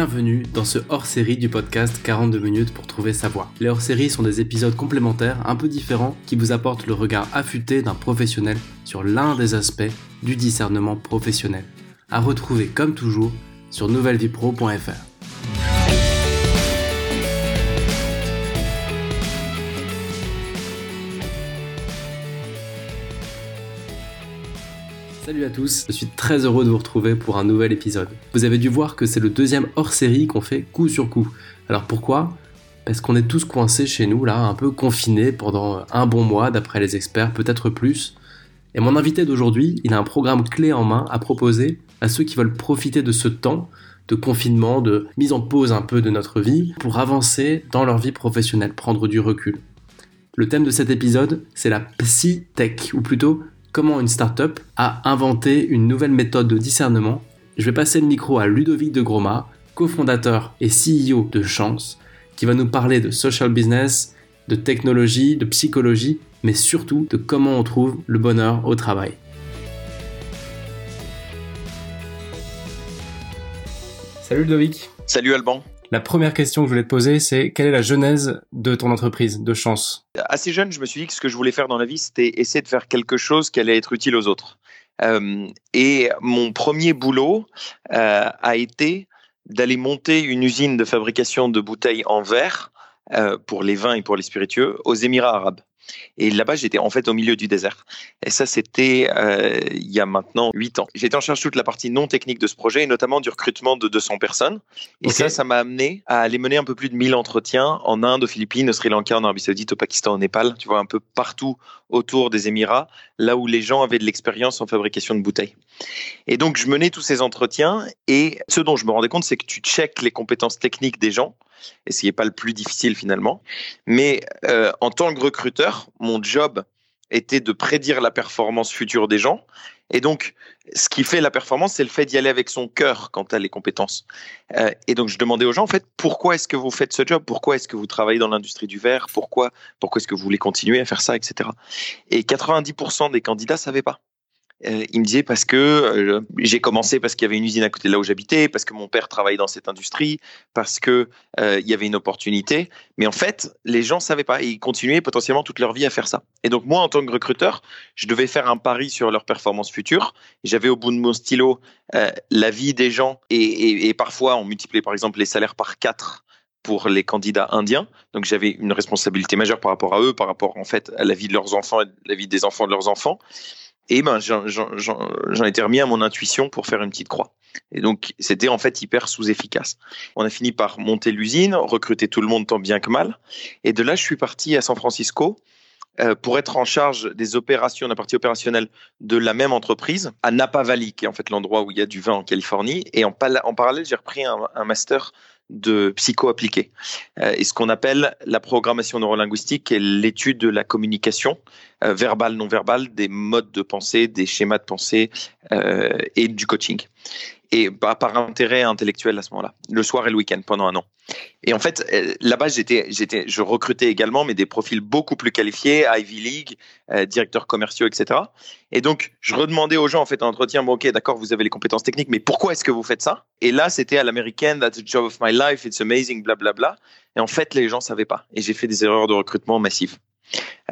Bienvenue dans ce hors-série du podcast 42 minutes pour trouver sa voie. Les hors-séries sont des épisodes complémentaires un peu différents qui vous apportent le regard affûté d'un professionnel sur l'un des aspects du discernement professionnel. À retrouver comme toujours sur nouvellevipro.fr. Salut à tous, je suis très heureux de vous retrouver pour un nouvel épisode. Vous avez dû voir que c'est le deuxième hors-série qu'on fait coup sur coup. Alors pourquoi? Parce qu'on est tous coincés chez nous là, un peu confinés pendant un bon mois d'après les experts, peut-être plus. Et mon invité d'aujourd'hui, il a un programme clé en main à proposer à ceux qui veulent profiter de ce temps de confinement, de mise en pause un peu de notre vie pour avancer dans leur vie professionnelle, prendre du recul. Le thème de cet épisode, c'est la psy-tech, ou plutôt comment une startup a inventé une nouvelle méthode de discernement. Je vais passer le micro à Ludovic de Groma, cofondateur et CEO de Chance, qui va nous parler de social business, de technologie, de psychologie, mais surtout de comment on trouve le bonheur au travail. Salut Ludovic. Salut Alban. La première question que je voulais te poser, c'est quelle est la genèse de ton entreprise de chance? Assez jeune, je me suis dit que ce que je voulais faire dans la vie, c'était essayer de faire quelque chose qui allait être utile aux autres. Euh, et mon premier boulot euh, a été d'aller monter une usine de fabrication de bouteilles en verre euh, pour les vins et pour les spiritueux aux Émirats arabes. Et là-bas, j'étais en fait au milieu du désert. Et ça, c'était euh, il y a maintenant 8 ans. J'étais en charge de toute la partie non technique de ce projet, et notamment du recrutement de 200 personnes. Et ça, ça m'a amené à aller mener un peu plus de 1000 entretiens en Inde, aux Philippines, au Sri Lanka, en Arabie Saoudite, au Pakistan, au Népal, tu vois, un peu partout autour des Émirats, là où les gens avaient de l'expérience en fabrication de bouteilles. Et donc, je menais tous ces entretiens, et ce dont je me rendais compte, c'est que tu checkes les compétences techniques des gens, et ce n'est pas le plus difficile finalement. Mais euh, en tant que recruteur, mon job était de prédire la performance future des gens. Et donc, ce qui fait la performance, c'est le fait d'y aller avec son cœur quant à les compétences. Euh, et donc, je demandais aux gens, en fait, pourquoi est-ce que vous faites ce job? Pourquoi est-ce que vous travaillez dans l'industrie du verre? Pourquoi, pourquoi est-ce que vous voulez continuer à faire ça, etc. Et 90% des candidats ne savaient pas. Euh, il me disait parce que euh, j'ai commencé parce qu'il y avait une usine à côté de là où j'habitais, parce que mon père travaillait dans cette industrie, parce que euh, il y avait une opportunité. Mais en fait, les gens savaient pas et ils continuaient potentiellement toute leur vie à faire ça. Et donc moi, en tant que recruteur, je devais faire un pari sur leur performance future. J'avais au bout de mon stylo la vie des gens et, parfois on multipliait par exemple les salaires par quatre pour les candidats indiens. Donc j'avais une responsabilité majeure par rapport à eux, par rapport en fait à la vie de leurs enfants et la vie des enfants de leurs enfants. Et ben, j'en étais remis à mon intuition pour faire une petite croix. Et donc, c'était en fait hyper sous-efficace. On a fini par monter l'usine, recruter tout le monde tant bien que mal. Et de là, je suis parti à San Francisco euh, pour être en charge des opérations, de la partie opérationnelle de la même entreprise à Napa Valley, qui est en fait l'endroit où il y a du vin en Californie. Et en, parallèle, j'ai repris un master de psycho-appliqué. Euh, et ce qu'on appelle la programmation neurolinguistique et l'étude de la communication euh, verbale, non verbale, des modes de pensée, des schémas de pensée euh, et du coaching et bah, par intérêt intellectuel à ce moment-là, le soir et le week-end pendant un an. Et en fait, euh, là-bas, j'étais, j'étais, je recrutais également, mais des profils beaucoup plus qualifiés, Ivy League, euh, directeurs commerciaux, etc. Et donc, je redemandais aux gens en fait en entretien, bon, ok, d'accord, vous avez les compétences techniques, mais pourquoi est-ce que vous faites ça? Et là, c'était à l'américaine, that's the job of my life, it's amazing, blablabla. Bla, bla. Et en fait, les gens savaient pas. Et j'ai fait des erreurs de recrutement massives.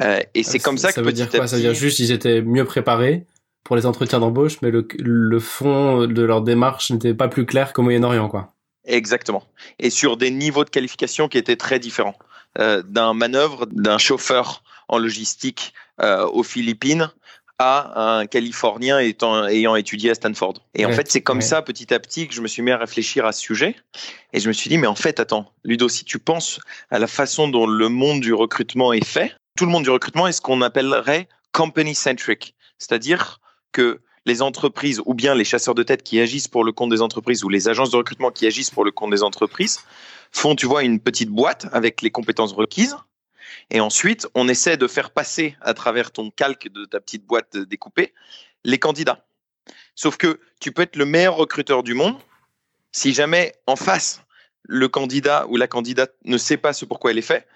Euh, et c'est comme ça, ça que veut dire quoi? Ça veut dire juste ils étaient mieux préparés pour les entretiens d'embauche, mais le, le fond de leur démarche n'était pas plus clair qu'au Moyen-Orient, quoi. Exactement. Et sur des niveaux de qualification qui étaient très différents. Euh, d'un manœuvre, d'un chauffeur en logistique euh, aux Philippines à un Californien étant, ayant étudié à Stanford. Et en fait, c'est comme ça, petit à petit, que je me suis mis à réfléchir à ce sujet. Et je me suis dit, mais en fait, attends, Ludo, si tu penses à la façon dont le monde du recrutement est fait, tout le monde du recrutement est ce qu'on appellerait company-centric. C'est-à-dire que les entreprises ou bien les chasseurs de tête qui agissent pour le compte des entreprises ou les agences de recrutement qui agissent pour le compte des entreprises font, tu vois, une petite boîte avec les compétences requises. Et ensuite, on essaie de faire passer à travers ton calque de ta petite boîte découpée les candidats. Sauf que tu peux être le meilleur recruteur du monde si jamais en face le candidat ou la candidate ne sait pas ce pourquoi elle est fait,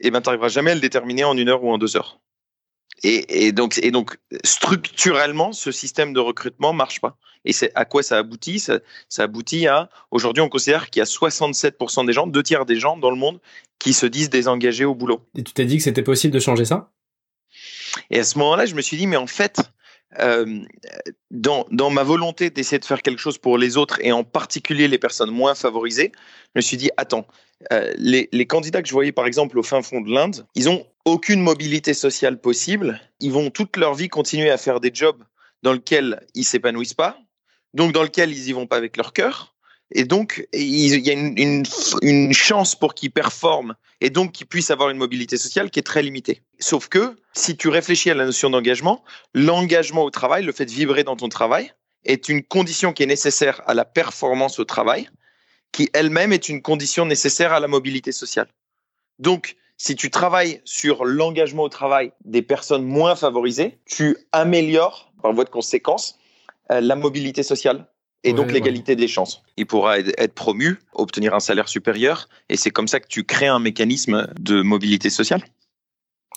et eh ben tu n'arriveras jamais à le déterminer en une heure ou en deux heures Et, donc, et donc, structurellement, ce système de recrutement marche pas. Et c'est à quoi ça aboutit? Ça, ça, aboutit à aujourd'hui, on considère qu'il y a 67% des gens, deux tiers des gens dans le monde, qui se disent désengagés au boulot. Et tu t'es dit que c'était possible de changer ça? Et à ce moment-là, je me suis dit, mais en fait, euh, dans, dans, ma volonté d'essayer de faire quelque chose pour les autres et en particulier les personnes moins favorisées, je me suis dit, attends, euh, les, les, candidats que je voyais par exemple au fin fond de l'Inde, ils ont aucune mobilité sociale possible. Ils vont toute leur vie continuer à faire des jobs dans lesquels ils s'épanouissent pas, donc dans lesquels ils y vont pas avec leur cœur. Et donc, il y a une, chance pour qu'ils performent et donc qu'ils puissent avoir une mobilité sociale qui est très limitée. Sauf que si tu réfléchis à la notion d'engagement, l'engagement au travail, le fait de vibrer dans ton travail, est une condition qui est nécessaire à la performance au travail, qui elle-même est une condition nécessaire à la mobilité sociale. Donc, si tu travailles sur l'engagement au travail des personnes moins favorisées, tu améliores, par voie de conséquence, euh, la mobilité sociale et donc l'égalité des chances. Il pourra être promu, obtenir un salaire supérieur, et c'est comme ça que tu crées un mécanisme de mobilité sociale.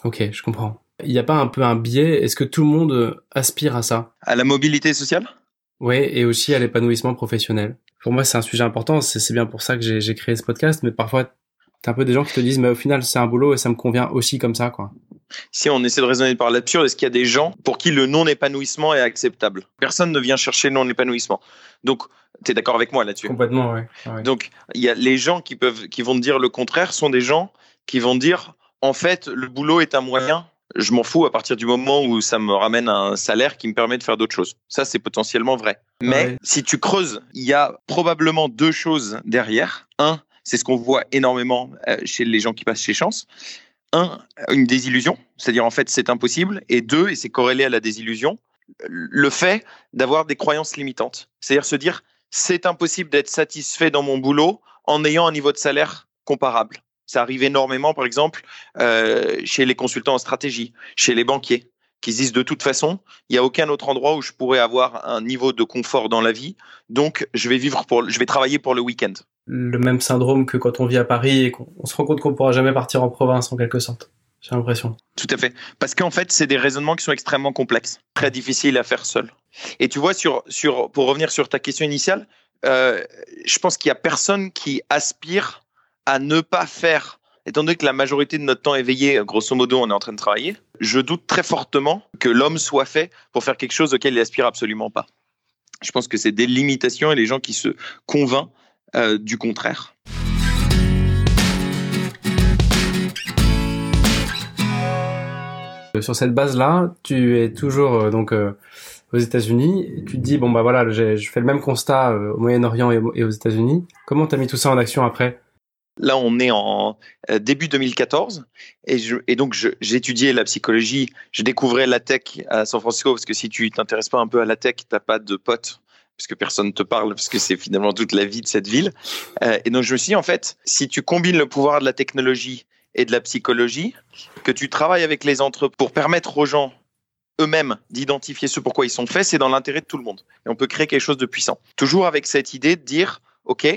Ok, je comprends. Il n'y a pas un peu un biais? Est-ce que tout le monde aspire à ça? À la mobilité sociale? Oui, et aussi à l'épanouissement professionnel. Pour moi, c'est un sujet important. C'est bien pour ça que j'ai créé ce podcast. Mais parfois, t'as un peu des gens qui te disent, mais au final, c'est un boulot et ça me convient aussi comme ça, quoi. Si on essaie de raisonner par l'absurde, est-ce qu'il y a des gens pour qui le non-épanouissement est acceptable? Personne ne vient chercher le non-épanouissement. Donc, tu es d'accord avec moi là-dessus? Complètement, oui. Donc, il y a les gens qui peuvent, qui vont dire le contraire, sont des gens qui vont dire, en fait, le boulot est un moyen. Je m'en fous à partir du moment où ça me ramène un salaire qui me permet de faire d'autres choses. Ça, c'est potentiellement vrai. Mais si tu creuses, il y a probablement deux choses derrière. Un, c'est ce qu'on voit énormément euh, chez les gens qui passent chez Chance. Un, une désillusion, c'est-à-dire en fait c'est impossible, et deux, et c'est corrélé à la désillusion, le fait d'avoir des croyances limitantes, c'est-à-dire se dire c'est impossible d'être satisfait dans mon boulot en ayant un niveau de salaire comparable. Ça arrive énormément, par exemple, euh, chez les consultants en stratégie, chez les banquiers, qui se disent de toute façon, il n'y a aucun autre endroit où je pourrais avoir un niveau de confort dans la vie, donc je vais vivre pour, je vais travailler pour le week-end le même syndrome que quand on vit à Paris et qu'on se rend compte qu'on pourra jamais partir en province en quelque sorte. J'ai l'impression. Tout à fait. Parce qu'en fait, c'est des raisonnements qui sont extrêmement complexes, très difficiles à faire seul. Et tu vois, pour revenir sur ta question initiale, euh, je pense qu'il y a personne qui aspire à ne pas faire, étant donné que la majorité de notre temps éveillé, grosso modo, on est en train de travailler, je doute très fortement que l'homme soit fait pour faire quelque chose auquel il aspire absolument pas. Je pense que c'est des limitations et les gens qui se convainquent euh, du contraire. Sur cette base-là, tu es toujours euh, donc euh, aux États-Unis. Tu te dis bon bah voilà, je fais le même constat au Moyen-Orient et aux États-Unis. Comment tu as mis tout ça en action après? Là, on est en début 2014 et, et donc j'étudiais la psychologie. Je découvrais la tech à San Francisco parce que si tu t'intéresses pas un peu à la tech, t'as pas de potes parce que personne ne te parle, parce que c'est finalement toute la vie de cette ville. Euh, et donc je me suis dit, en fait, si tu combines le pouvoir de la technologie et de la psychologie, que tu travailles avec les entreprises pour permettre aux gens eux-mêmes d'identifier ce pourquoi ils sont faits, c'est dans l'intérêt de tout le monde. Et on peut créer quelque chose de puissant. Toujours avec cette idée de dire, OK,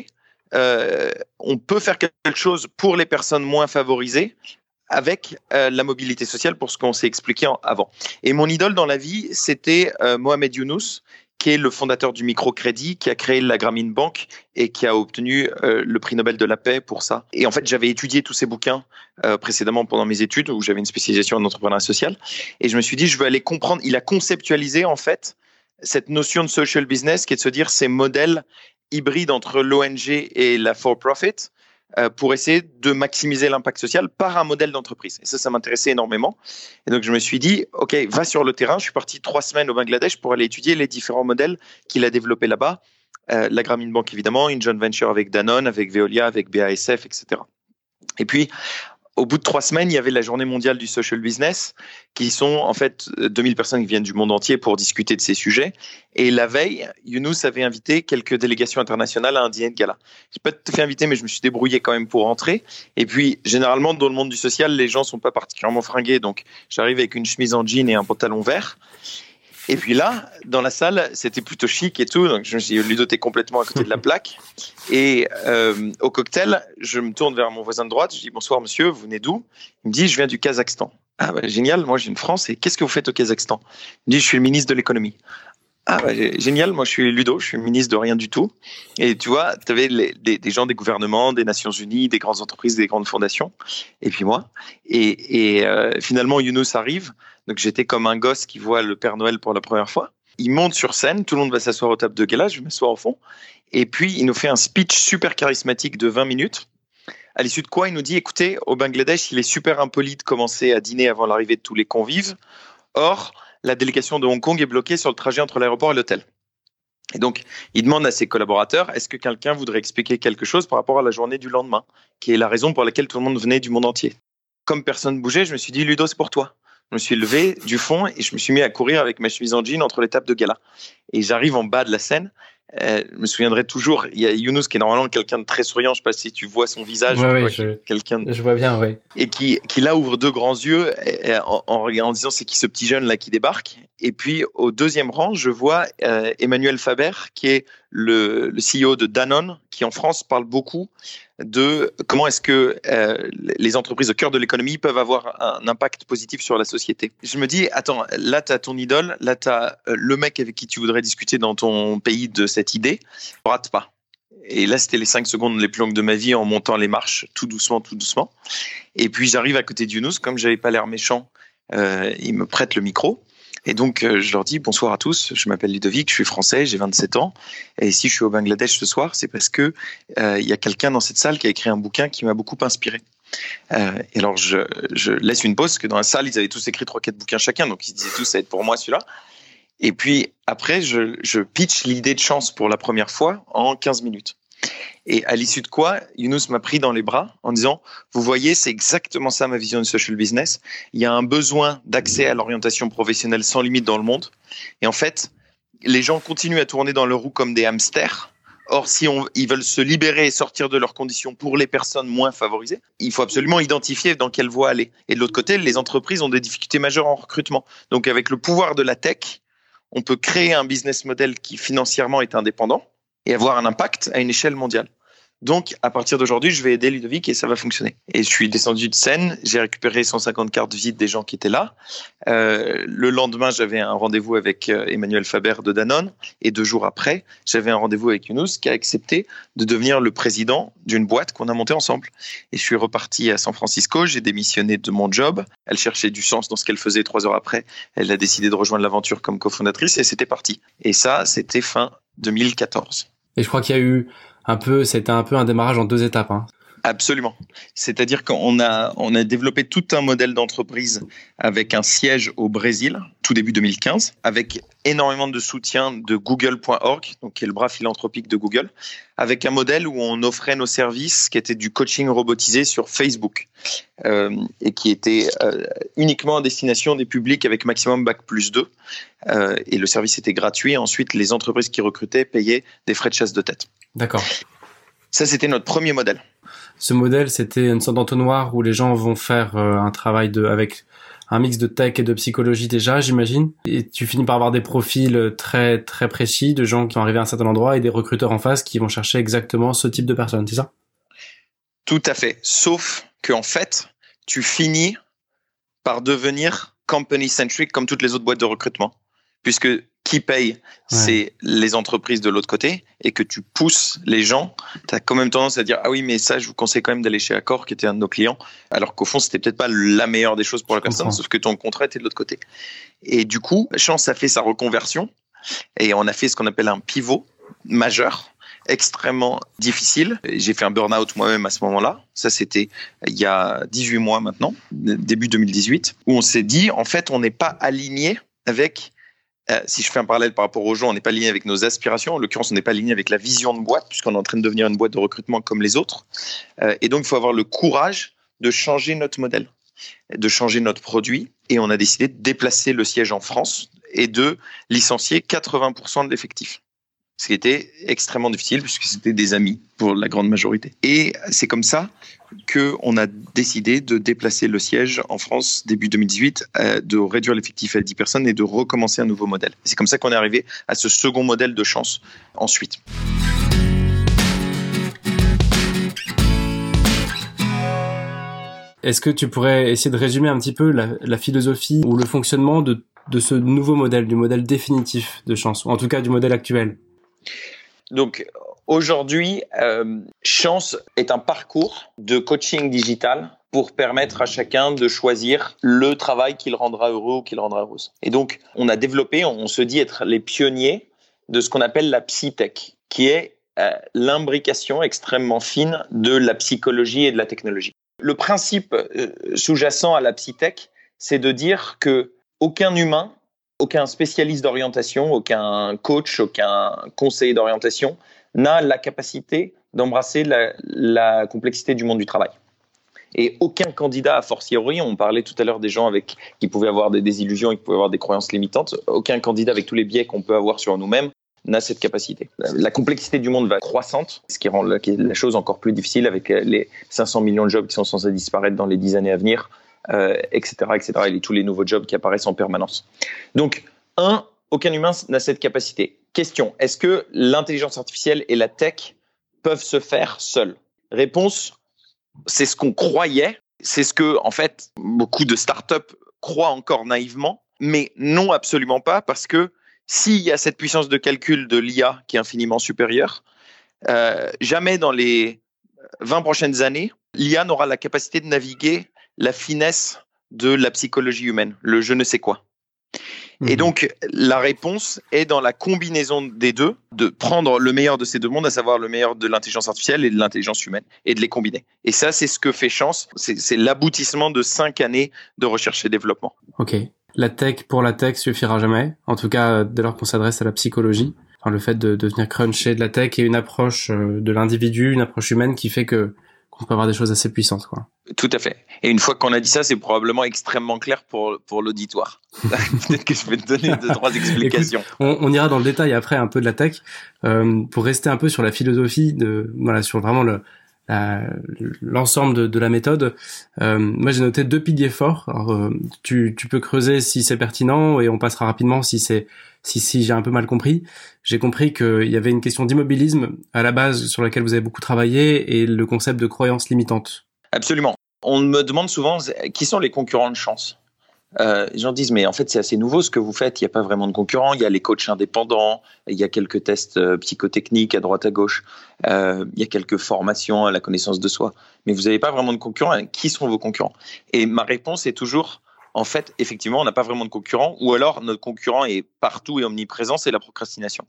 euh, on peut faire quelque chose pour les personnes moins favorisées avec euh, la mobilité sociale pour ce qu'on s'est expliqué avant. Et mon idole dans la vie, c'était Mohamed Younous, qui est le fondateur du microcrédit, qui a créé la Grameen Bank et qui a obtenu euh, le prix Nobel de la paix pour ça. Et en fait, j'avais étudié tous ces bouquins euh, précédemment pendant mes études, où j'avais une spécialisation en entrepreneuriat social. Et je me suis dit, je veux aller comprendre. Il a conceptualisé en fait cette notion de social business, qui est de se dire ces modèles hybrides entre l'ONG et la for-profit, pour essayer de maximiser l'impact social par un modèle d'entreprise. Et ça, ça m'intéressait énormément. Et donc, je me suis dit, OK, va sur le terrain. Je suis parti trois semaines au Bangladesh pour aller étudier les différents modèles qu'il a développés là-bas. Euh, la Grameen Bank, évidemment, une joint venture avec Danone, avec Veolia, avec BASF, etc. Et puis, au bout de trois semaines, il y avait la journée mondiale du social business, qui sont en fait 2000 personnes qui viennent du monde entier pour discuter de ces sujets. Et la veille, Younous avait invité quelques délégations internationales à un dîner de gala. Je pas tout fait inviter, mais je me suis débrouillé quand même pour entrer. Et puis, généralement, dans le monde du social, les gens sont pas particulièrement fringués. Donc, j'arrive avec une chemise en jean et un pantalon vert. Et puis là, dans la salle, c'était plutôt chic et tout. Donc je me suis dit, Ludo, t'es complètement à côté de la plaque. Et euh, au cocktail, je me tourne vers mon voisin de droite. Je dis, bonsoir monsieur, vous venez d'où? Il me dit, je viens du Kazakhstan. Ah bah, génial, moi j'ai une France. Et qu'est-ce que vous faites au Kazakhstan? Il me dit, je suis le ministre de l'économie. Ah, bah, génial, moi je suis Ludo, je suis ministre de rien du tout. Et tu vois, tu avais des, gens des gouvernements, des Nations Unies, des grandes entreprises, des grandes fondations, et puis moi. Et, euh, finalement, Younous arrive. Donc j'étais comme un gosse qui voit le Père Noël pour la première fois. Il monte sur scène, tout le monde va s'asseoir au table de gala, je m'assois au fond. Et puis il nous fait un speech super charismatique de 20 minutes. À l'issue de quoi, il nous dit écoutez, au Bangladesh, il est super impoli de commencer à dîner avant l'arrivée de tous les convives. Or, la délégation de Hong Kong est bloquée sur le trajet entre l'aéroport et l'hôtel. Et donc, il demande à ses collaborateurs, est-ce que quelqu'un voudrait expliquer quelque chose par rapport à la journée du lendemain, qui est la raison pour laquelle tout le monde venait du monde entier? Comme personne ne bougeait, je me suis dit, Ludo, c'est pour toi. Je me suis levé du fond et je me suis mis à courir avec ma chemise en jean entre les tables de gala. Et j'arrive en bas de la scène euh, je me souviendrai toujours, il y a Younous qui est normalement quelqu'un de très souriant, je sais pas si tu vois son visage, je, quelqu'un je vois bien, oui. Et qui, qui là ouvre deux grands yeux en, en, disant c'est qui ce petit jeune là qui débarque? Et puis au deuxième rang, je vois euh, Emmanuel Faber qui est le, le CEO de Danone, qui en France parle beaucoup de comment est-ce que euh, les entreprises au cœur de l'économie peuvent avoir un impact positif sur la société. Je me dis, attends, là, tu as ton idole, là, tu as euh, le mec avec qui tu voudrais discuter dans ton pays de cette idée, rate pas. Et là, c'était les cinq secondes les plus longues de ma vie en montant les marches, tout doucement, tout doucement. Et puis, j'arrive à côté de Younous, comme j'avais pas l'air méchant, euh, il me prête le micro. Et donc, euh, je leur dis bonsoir à tous. Je m'appelle Ludovic, je suis français, j'ai 27 ans. Et si je suis au Bangladesh ce soir, c'est parce que euh, il y a quelqu'un dans cette salle qui a écrit un bouquin qui m'a beaucoup inspiré. Euh, et alors, je, je, laisse une pause, parce que dans la salle, ils avaient tous écrit trois, quatre bouquins chacun, donc ils disaient tous ça va être pour moi celui-là. Et puis après, je, je pitch l'idée de chance pour la première fois en 15 minutes. Et à l'issue de quoi, Younous m'a pris dans les bras en disant, vous voyez, c'est exactement ça ma vision de social business. Il y a un besoin d'accès à l'orientation professionnelle sans limite dans le monde. Et en fait, les gens continuent à tourner dans leur roue comme des hamsters. Or, si ils veulent se libérer et sortir de leurs conditions pour les personnes moins favorisées, il faut absolument identifier dans quelle voie aller. Et de l'autre côté, les entreprises ont des difficultés majeures en recrutement. Donc, avec le pouvoir de la tech, on peut créer un business model qui financièrement est indépendant et avoir un impact à une échelle mondiale. Donc, à partir d'aujourd'hui, je vais aider Ludovic et ça va fonctionner. Et je suis descendu de scène, j'ai récupéré 150 cartes visite des gens qui étaient là. Euh, le lendemain, j'avais un rendez-vous avec euh, Emmanuel Faber de Danone. Et deux jours après, j'avais un rendez-vous avec Younous qui a accepté de devenir le président d'une boîte qu'on a montée ensemble. Et je suis reparti à San Francisco, j'ai démissionné de mon job. Elle cherchait du sens dans ce qu'elle faisait trois heures après. Elle a décidé de rejoindre l'aventure comme cofondatrice et c'était parti. Et ça, c'était fin 2014. Et je crois qu'il y a eu un peu, c'était un peu un démarrage en deux étapes. Hein. Absolument. C'est-à-dire qu'on a, on a développé tout un modèle d'entreprise avec un siège au Brésil, tout début 2015, avec énormément de soutien de Google.org, donc qui est le bras philanthropique de Google, avec un modèle où on offrait nos services qui était du coaching robotisé sur Facebook euh, et qui était euh, uniquement à destination des publics avec maximum bac plus 2. Euh, et le service était gratuit. Ensuite, les entreprises qui recrutaient payaient des frais de chasse de tête. D'accord. Ça, c'était notre premier modèle. Ce modèle, c'était une sorte d'entonnoir où les gens vont faire euh, un travail de, avec un mix de tech et de psychologie déjà, j'imagine. Et tu finis par avoir des profils très très précis de gens qui sont arrivés à un certain endroit et des recruteurs en face qui vont chercher exactement ce type de personnes, c'est ça? Tout à fait. Sauf que en fait, tu finis par devenir company centric comme toutes les autres boîtes de recrutement, puisque qui paye, c'est les entreprises de l'autre côté, et que tu pousses les gens, tu as quand même tendance à dire Ah oui, mais ça, je vous conseille quand même d'aller chez Accor, qui était un de nos clients, alors qu'au fond, c'était peut-être pas la meilleure des choses pour la personne, sauf que ton contrat était de l'autre côté. Et du coup, Chance a fait sa reconversion, et on a fait ce qu'on appelle un pivot majeur extrêmement difficile. J'ai fait un burn-out moi-même à ce moment-là. Ça, c'était il y a 18 mois maintenant, début 2018, où on s'est dit, en fait, on n'est pas aligné avec euh, si je fais un parallèle par rapport aux gens, on n'est pas aligné avec nos aspirations. En l'occurrence, on n'est pas aligné avec la vision de boîte, puisqu'on est en train de devenir une boîte de recrutement comme les autres. Euh, et donc, il faut avoir le courage de changer notre modèle, de changer notre produit. Et on a décidé de déplacer le siège en France et de licencier 80% de l'effectif. Ce qui était extrêmement difficile puisque c'était des amis pour la grande majorité. Et c'est comme ça qu'on a décidé de déplacer le siège en France début 2018, euh, de réduire l'effectif à 10 personnes et de recommencer un nouveau modèle. C'est comme ça qu'on est arrivé à ce second modèle de chance ensuite. Est-ce que tu pourrais essayer de résumer un petit peu la, philosophie ou le fonctionnement de, ce nouveau modèle, du modèle définitif de chance, ou en tout cas du modèle actuel? Donc aujourd'hui, euh, Chance est un parcours de coaching digital pour permettre à chacun de choisir le travail qui le rendra heureux ou qui le rendra heureuse. Et donc, on a développé, on se dit être les pionniers de ce qu'on appelle la psytech, qui est euh, l'imbrication extrêmement fine de la psychologie et de la technologie. Le principe euh, sous-jacent à la psytech, c'est de dire que aucun humain, aucun spécialiste d'orientation, aucun coach, aucun conseiller d'orientation n'a la capacité d'embrasser la, complexité du monde du travail. Et aucun candidat, a fortiori, on parlait tout à l'heure des gens avec qui pouvaient avoir des désillusions qui pouvaient avoir des croyances limitantes, aucun candidat avec tous les biais qu'on peut avoir sur nous-mêmes n'a cette capacité. La complexité du monde va croissante, ce qui rend la, chose encore plus difficile avec les 500 millions de jobs qui sont censés disparaître dans les 10 années à venir, etc., etc., et tous les nouveaux jobs qui apparaissent en permanence. Donc, un, aucun humain n'a cette capacité. Question, est-ce que l'intelligence artificielle et la tech peuvent se faire seuls? Réponse, c'est ce qu'on croyait, c'est ce que, en fait, beaucoup de startups croient encore naïvement, mais non absolument pas, parce que s'il y a cette puissance de calcul de l'IA qui est infiniment supérieure, euh, jamais dans les 20 prochaines années, l'IA n'aura la capacité de naviguer la finesse de la psychologie humaine, le je ne sais quoi. Et mhm. donc, la réponse est dans la combinaison des deux, de prendre le meilleur de ces deux mondes, à savoir le meilleur de l'intelligence artificielle et de l'intelligence humaine, et de les combiner. Et ça, c'est ce que fait Chance. C'est l'aboutissement de cinq années de recherche et développement. OK la tech pour la tech suffira jamais. En tout cas, dès lors qu'on s'adresse à la psychologie. Enfin, le fait de, devenir cruncher de la tech et une approche euh, de l'individu, une approche humaine qui fait que qu'on peut avoir des choses assez puissantes, quoi. Tout à fait. Et une fois qu'on a dit ça, c'est probablement extrêmement clair pour, pour l'auditoire. Peut-être que je vais te donner deux, trois explications. on, ira dans le détail après un peu de la tech. Euh, pour rester un peu sur la philosophie de, voilà, sur vraiment le, l'ensemble de, de, la méthode. Euh, moi, j'ai noté deux piliers forts. Alors, euh, tu, tu, peux creuser si c'est pertinent et on passera rapidement si c'est si, si j'ai un peu mal compris. J'ai compris qu'il y avait une question d'immobilisme à la base sur laquelle vous avez beaucoup travaillé et le concept de croyance limitante. Absolument. On me demande souvent qui sont les concurrents de chance? Euh, les gens disent mais en fait c'est assez nouveau ce que vous faites, il n'y a pas vraiment de concurrents, il y a les coachs indépendants, il y a quelques tests euh, psychotechniques à droite à gauche, euh, il y a quelques formations à la connaissance de soi, mais vous n'avez pas vraiment de concurrents. Qui sont vos concurrents? Et ma réponse est toujours en fait effectivement on n'a pas vraiment de concurrents, ou alors notre concurrent est partout et omniprésent, c'est la procrastination.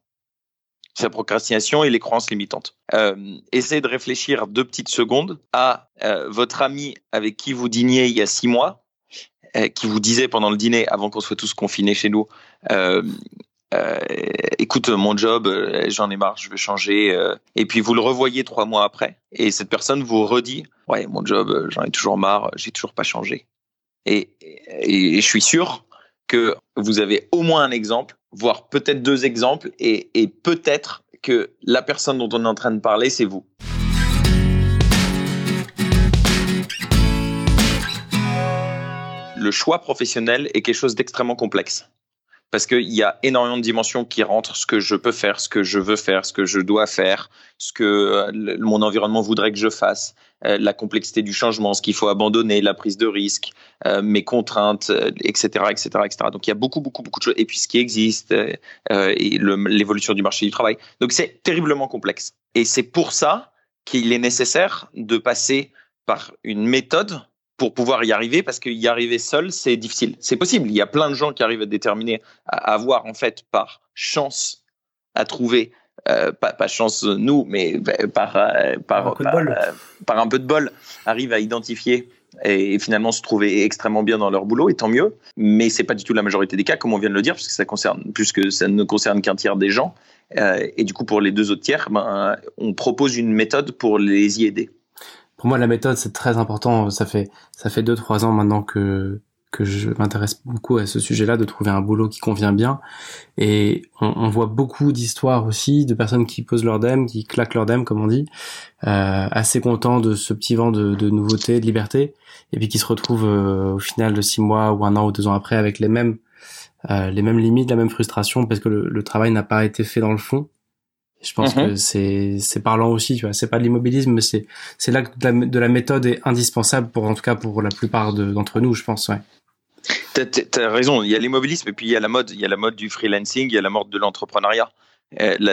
C'est la procrastination et les croyances limitantes. Euh, essayez de réfléchir deux petites secondes à votre ami avec qui vous dîniez il y a six mois qui vous disait pendant le dîner, avant qu'on soit tous confinés chez nous, euh, euh, écoute, mon job, j'en ai marre, je veux changer. et puis vous le revoyez trois mois après, et cette personne vous redit, ouais, mon job, j'en ai toujours marre, j'ai toujours pas changé. Et, je suis sûr que vous avez au moins un exemple, voire peut-être deux exemples, et peut-être que la personne dont on est en train de parler, c'est vous. Le choix professionnel est quelque chose d'extrêmement complexe. Parce qu'il y a énormément de dimensions qui rentrent, ce que je peux faire, ce que je veux faire, ce que je dois faire, ce que euh, mon environnement voudrait que je fasse, euh, la complexité du changement, ce qu'il faut abandonner, la prise de risque, euh, mes contraintes, etc., etc., etc. Donc il y a beaucoup, beaucoup, beaucoup de choses. Et puis ce qui existe, l'évolution du marché du travail. Donc c'est terriblement complexe. Et c'est pour ça qu'il est nécessaire de passer par une méthode pour pouvoir y arriver, parce qu'y arriver seul, c'est difficile. C'est possible. Il y a plein de gens qui arrivent à déterminer, à avoir en fait par chance à trouver, euh, pas, pas, chance nous, mais euh, par, euh, par, un par, un peu de bol, arrivent à identifier et, finalement se trouver extrêmement bien dans leur boulot, et tant mieux. Mais c'est pas du tout la majorité des cas, comme on vient de le dire, puisque ça concerne, puisque ça ne concerne qu'un tiers des gens. et du coup, pour les deux autres tiers, ben, on propose une méthode pour les y aider pour moi la méthode c'est très important ça fait ça fait deux trois ans maintenant que que je m'intéresse beaucoup à ce sujet-là, de trouver un boulot qui convient bien. Et on, on voit beaucoup d'histoires aussi de personnes qui posent leur dème, qui claquent leur dème, comme on dit, euh, assez contents de ce petit vent de, de nouveauté, de liberté, et puis qui se retrouvent euh, au final de six mois ou un an ou deux ans après avec les mêmes euh, les mêmes limites, la même frustration, parce que le, le travail n'a pas été fait dans le fond. Je pense que mhm. c'est c'est parlant aussi, tu vois. C'est pas de l'immobilisme, mais c'est c'est là que de la, de la, méthode est indispensable pour en tout cas pour la plupart d'entre nous, je pense, ouais. T'as as raison. Il y a l'immobilisme et puis il y a la mode. Il y a la mode du freelancing, il y a la mode de l'entrepreneuriat.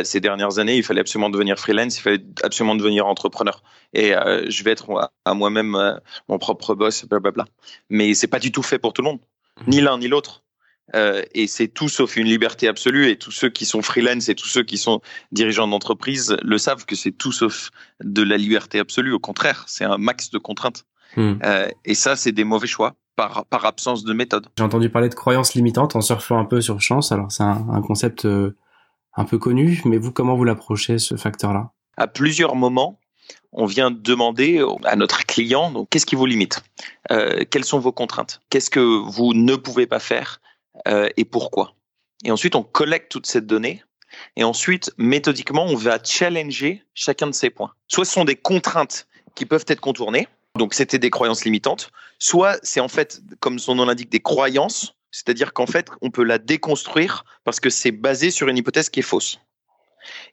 Ces dernières années, il fallait absolument devenir freelance, il fallait absolument devenir entrepreneur. Et euh, je vais être à moi-même euh, mon propre boss, blablabla. Mais c'est pas du tout fait pour tout le monde, ni l'un ni l'autre. Euh, et c'est tout sauf une liberté absolue. Et tous ceux qui sont freelance et tous ceux qui sont dirigeants d'entreprise le savent que c'est tout sauf de la liberté absolue. Au contraire, c'est un max de contraintes. Hmm. Euh, et ça, c'est des mauvais choix par, par absence de méthode. J'ai entendu parler de croyances limitantes en surfant un peu sur chance. Alors, c'est un, un, concept euh, un peu connu, mais vous, comment vous l'approchez, ce facteur-là? À plusieurs moments, on vient demander à notre client donc qu'est-ce qui vous limite? Quelles sont vos contraintes? Qu'est-ce que vous ne pouvez pas faire euh, et pourquoi. Et ensuite, on collecte toute cette donnée. Et ensuite, méthodiquement, on va challenger chacun de ces points. Soit ce sont des contraintes qui peuvent être contournées, donc c'était des croyances limitantes, soit c'est en fait, comme son nom l'indique, des croyances, c'est-à-dire qu'en fait, on peut la déconstruire parce que c'est basé sur une hypothèse qui est fausse.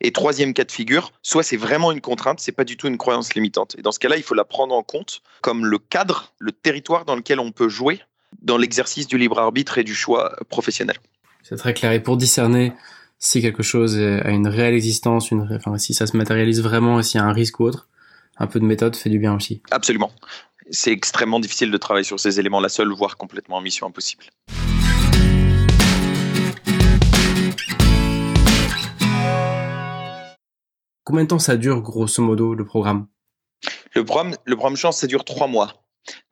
Et troisième cas de figure, soit c'est vraiment une contrainte, c'est pas du tout une croyance limitante. Et dans ce cas-là, il faut la prendre en compte comme le cadre, le territoire dans lequel on peut jouer dans l'exercice du libre arbitre et du choix professionnel. C'est très clair. Et pour discerner si quelque chose a une réelle existence, une, enfin, si ça se matérialise vraiment et s'il y a un risque ou autre, un peu de méthode fait du bien aussi. Absolument. C'est extrêmement difficile de travailler sur ces éléments-là seul, voire complètement en mission impossible. Combien de temps ça dure, grosso modo, le programme? Le programme, le programme Chance, ça dure trois mois.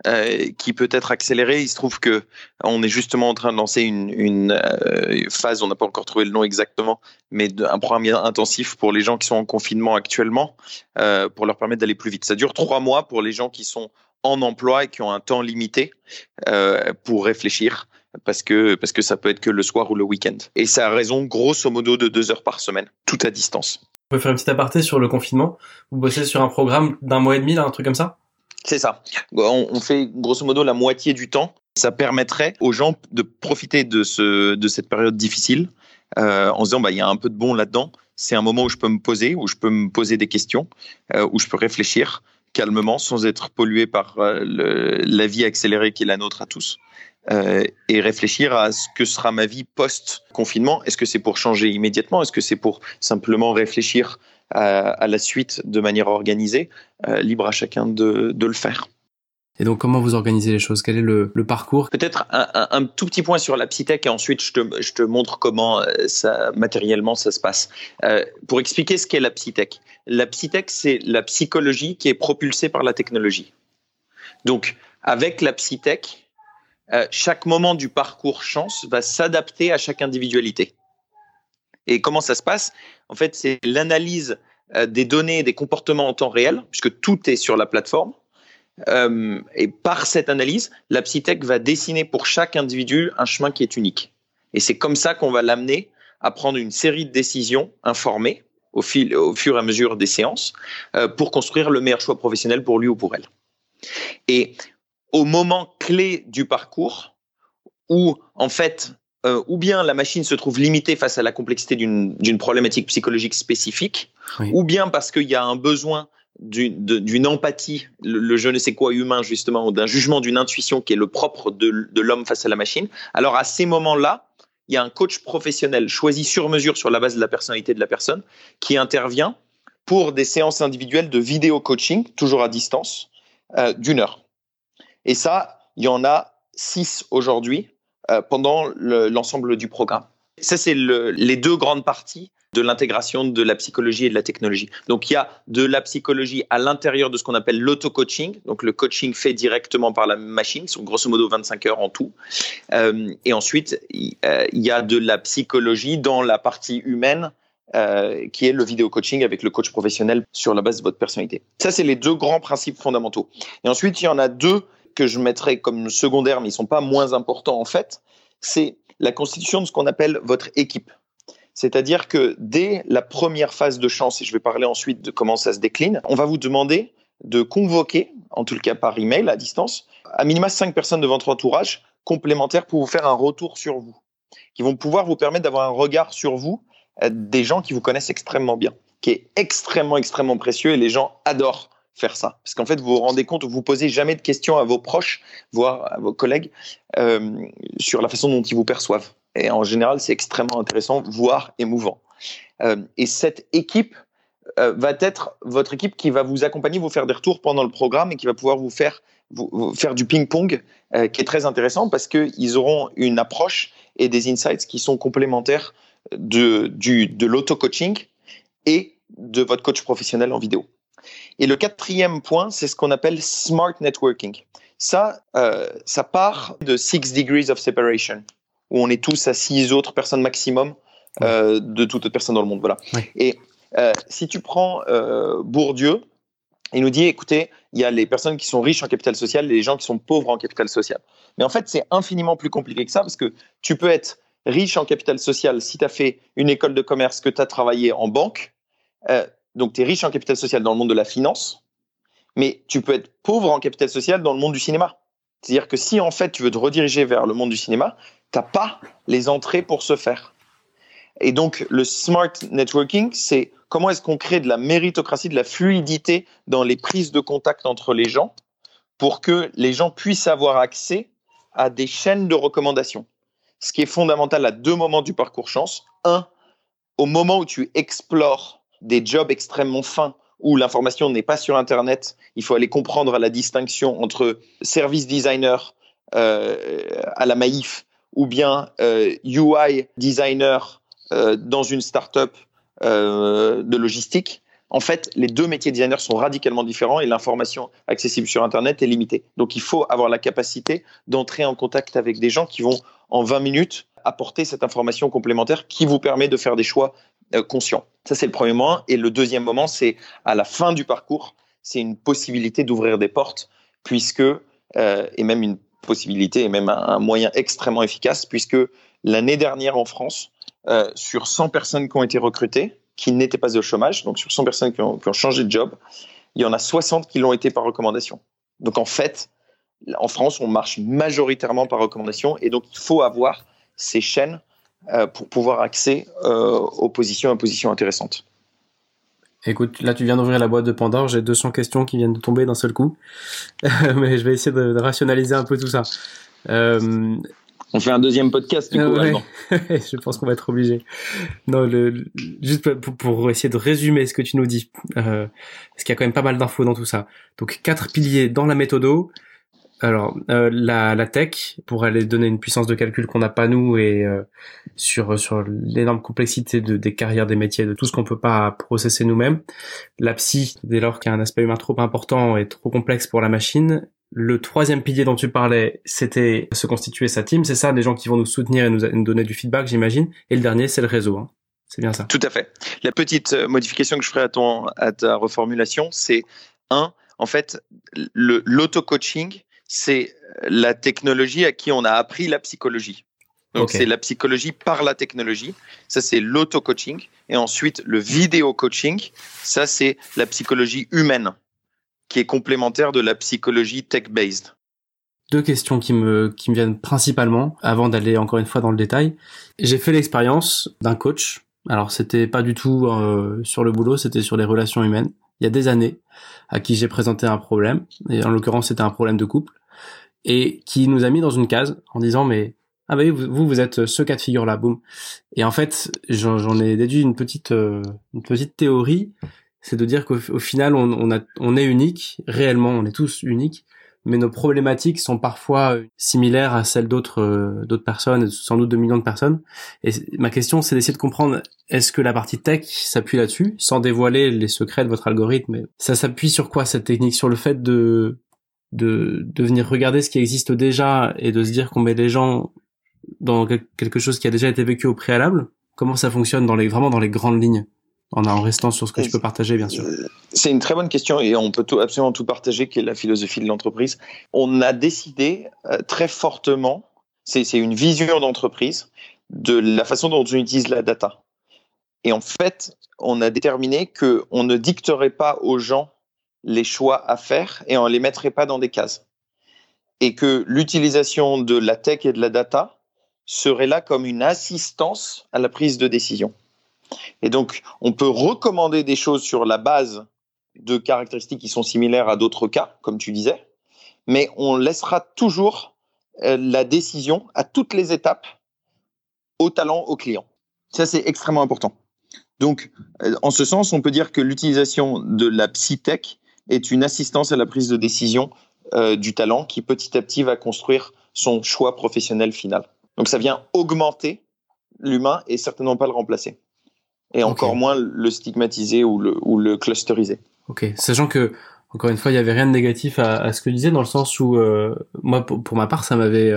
Euh, qui peut être accéléré. Il se trouve que on est justement en train de lancer une, une euh, phase, on n'a pas encore trouvé le nom exactement, mais un programme intensif pour les gens qui sont en confinement actuellement, euh, pour leur permettre d'aller plus vite. Ça dure trois mois pour les gens qui sont en emploi et qui ont un temps limité pour réfléchir. Parce que, parce que ça peut être que le soir ou le week-end. Et ça a raison, grosso modo, de deux heures par semaine, tout à distance. Vous pouvez faire un petit aparté sur le confinement? Vous bossez sur un programme d'un mois et demi, là, un truc comme ça? C'est ça. On, fait grosso modo la moitié du temps. Ça permettrait aux gens de profiter de, ce, de cette période difficile euh, en se disant bah il y a un peu de bon là-dedans. C'est un moment où je peux me poser, où je peux me poser des questions, euh, où je peux réfléchir calmement sans être pollué par euh, la vie accélérée qui est la nôtre à tous. et réfléchir à ce que sera ma vie post-confinement. Est-ce que c'est pour changer immédiatement? Est-ce que c'est pour simplement réfléchir à, la suite de manière organisée, euh, libre à chacun de, de, le faire. Et donc, comment vous organisez les choses? Quel est le, le parcours? Peut-être un, un, tout petit point sur la psytech et ensuite je te, je te montre comment euh, ça, matériellement ça se passe. Euh, pour expliquer ce qu'est la psytech. La psytech, c'est la psychologie qui est propulsée par la technologie. Donc, avec la psytech, euh, chaque moment du parcours chance va s'adapter à chaque individualité. Et comment ça se passe? En fait, c'est l'analyse euh, des données des comportements en temps réel, puisque tout est sur la plateforme. Euh, et par cette analyse, la Psytech va dessiner pour chaque individu un chemin qui est unique. Et c'est comme ça qu'on va l'amener à prendre une série de décisions informées au, fil, au fur et à mesure des séances euh, pour construire le meilleur choix professionnel pour lui ou pour elle. Et au moment clé du parcours, où en fait euh, ou bien la machine se trouve limitée face à la complexité d'une problématique psychologique spécifique, ou bien parce qu'il y a un besoin d'une empathie, le, je ne sais quoi humain justement, ou d'un jugement, d'une intuition qui est le propre de, de l'homme face à la machine. Alors à ces moments-là, il y a un coach professionnel choisi sur mesure sur la base de la personnalité de la personne qui intervient pour des séances individuelles de vidéo coaching, toujours à distance, euh, d'une heure. Et ça, il y en a six aujourd'hui pendant l'ensemble du programme. Ça, c'est les deux grandes parties de l'intégration de la psychologie et de la technologie. Donc, il y a de la psychologie à l'intérieur de ce qu'on appelle l'auto-coaching. Donc, le coaching fait directement par la machine, sont grosso modo 25 heures en tout. Euh, et ensuite, euh, il y a de la psychologie dans la partie humaine, euh, qui est le vidéo coaching avec le coach professionnel sur la base de votre personnalité. Ça, c'est les deux grands principes fondamentaux. Et ensuite, il y en a deux que je mettrais comme secondaires, mais ils sont pas moins importants en fait, c'est la constitution de ce qu'on appelle votre équipe. C'est-à-dire que dès la première phase de chance, et je vais parler ensuite de comment ça se décline, on va vous demander de convoquer, en tout cas par email à distance, à minima cinq personnes de votre entourage complémentaires pour vous faire un retour sur vous, qui vont pouvoir vous permettre d'avoir un regard sur vous euh, des gens qui vous connaissent extrêmement bien, qui est extrêmement, extrêmement précieux et les gens adorent faire ça. Parce qu'en fait, vous vous rendez compte, vous posez jamais de questions à vos proches, voire à vos collègues, euh, sur la façon dont ils vous perçoivent. Et en général, c'est extrêmement intéressant, voire émouvant. Euh, et cette équipe euh, va être votre équipe qui va vous accompagner, vous faire des retours pendant le programme et qui va pouvoir vous faire, vous, faire du ping-pong, euh, qui est très intéressant parce qu'ils auront une approche et des insights qui sont complémentaires de, du, de l'auto-coaching et de votre coach professionnel en vidéo. Et le quatrième point, c'est ce qu'on appelle smart networking. Ça, euh, ça part de Six Degrees of Separation, où on est tous à six autres personnes maximum euh, de toute autre personne dans le monde. Voilà. Et euh, si tu prends Bourdieu, il nous dit, écoutez, il y a les personnes qui sont riches en capital social et les gens qui sont pauvres en capital social. Mais en fait, c'est infiniment plus compliqué que ça parce que tu peux être riche en capital social si tu as fait une école de commerce, que tu as travaillé en banque. Euh, donc, tu es riche en capital social dans le monde de la finance, mais tu peux être pauvre en capital social dans le monde du cinéma. C'est-à-dire que si en fait tu veux te rediriger vers le monde du cinéma, tu n'as pas les entrées pour ce faire. Et donc, le smart networking, c'est comment est-ce qu'on crée de la méritocratie, de la fluidité dans les prises de contact entre les gens pour que les gens puissent avoir accès à des chaînes de recommandations. Ce qui est fondamental à deux moments du parcours chance. Un, au moment où tu explores des jobs extrêmement fins où l'information n'est pas sur Internet, il faut aller comprendre la distinction entre service designer euh, à la maïf ou bien euh, UI designer euh, dans une startup euh, de logistique. En fait, les deux métiers de sont radicalement différents et l'information accessible sur Internet est limitée. Donc, il faut avoir la capacité d'entrer en contact avec des gens qui vont, en 20 minutes, apporter cette information complémentaire qui vous permet de faire des choix euh, conscients. Ça, c'est le premier moment. Et le deuxième moment, c'est à la fin du parcours, c'est une possibilité d'ouvrir des portes, puisque, euh, et même une possibilité, et même un, moyen extrêmement efficace, puisque l'année dernière en France, euh, sur 100 personnes qui ont été recrutées, qui n'étaient pas au chômage, donc sur 100 personnes qui ont, qui ont changé de job, il y en a 60 qui l'ont été par recommandation. Donc en fait, en France, on marche majoritairement par recommandation et donc il faut avoir ces chaînes pour pouvoir accéder euh, aux positions et positions intéressantes. Écoute, là tu viens d'ouvrir la boîte de Pandore, j'ai 200 questions qui viennent de tomber d'un seul coup, mais je vais essayer de, de, rationaliser un peu tout ça. Euh, on fait un deuxième podcast, du coup, ouais. Je pense qu'on va être obligé. Non, le, juste pour, pour, essayer de résumer ce que tu nous dis, euh, parce qu'il y a quand même pas mal d'infos dans tout ça. Donc, quatre piliers dans la méthodo. Alors, euh, la, la, tech, pour aller donner une puissance de calcul qu'on n'a pas nous, et euh, sur, sur l'énorme complexité de, des carrières, des métiers, de tout ce qu'on peut pas processer nous-mêmes. La psy, dès lors qu'il y a un aspect humain trop important et trop complexe pour la machine, le troisième pilier dont tu parlais, c'était se constituer sa team, c'est ça, des gens qui vont nous soutenir et nous, nous donner du feedback, j'imagine. Et le dernier, c'est le réseau. Hein. C'est bien ça. Tout à fait. La petite euh, modification que je ferai à, ton, à ta reformulation, c'est un, en fait, l'auto-coaching, c'est la technologie à qui on a appris la psychologie. Donc okay. c'est la psychologie par la technologie. Ça c'est l'auto-coaching. Et ensuite le vidéo-coaching. Ça c'est la psychologie humaine qui est complémentaire de la psychologie tech-based. Deux questions qui me, qui me viennent principalement, avant d'aller encore une fois dans le détail. J'ai fait l'expérience d'un coach. Alors c'était pas du tout euh, sur le boulot, c'était sur les relations humaines. Il y a des années, à qui j'ai présenté un problème, et en l'occurrence c'était un problème de couple, et qui nous a mis dans une case en disant mais ah bah vous, vous êtes ce cas de figure là, boum. Et en fait, j'en ai déduit une petite, euh, une petite théorie c'est de dire qu'au final, on, on, a, on est unique, réellement, on est tous uniques, mais nos problématiques sont parfois similaires à celles d'autres euh, d'autres personnes, sans doute de millions de personnes. Et ma question, c'est d'essayer de comprendre est-ce que la partie tech s'appuie là-dessus, sans dévoiler les secrets de votre algorithme. Ça s'appuie sur quoi cette technique? Sur le fait de, de de venir regarder ce qui existe déjà et de se dire qu'on met les gens dans quelque chose qui a déjà été vécu au préalable? Comment ça fonctionne dans les vraiment dans les grandes lignes? En, restant sur ce que tu peux partager, bien sûr C'est une très bonne question et on peut absolument tout partager, qui est la philosophie de l'entreprise. On a décidé très fortement, c'est une vision d'entreprise, de la façon dont on utilise la data. Et en fait, on a déterminé qu'on ne dicterait pas aux gens les choix à faire et on ne les mettrait pas dans des cases. Et que l'utilisation de la tech et de la data serait là comme une assistance à la prise de décision. Et donc, on peut recommander des choses sur la base de caractéristiques qui sont similaires à d'autres cas, comme tu disais, mais on laissera toujours euh, la décision à toutes les étapes au talent, au client. Ça, c'est extrêmement important. Donc, euh, en ce sens, on peut dire que l'utilisation de la psytech est une assistance à la prise de décision euh, du talent qui petit à petit va construire son choix professionnel final. Donc, ça vient augmenter l'humain et certainement pas le remplacer. Et encore moins le stigmatiser ou le, ou le clusteriser. Ok, sachant que encore une fois, il y avait rien de négatif à, ce que je disais dans le sens où euh, moi, pour, ma part, ça m'avait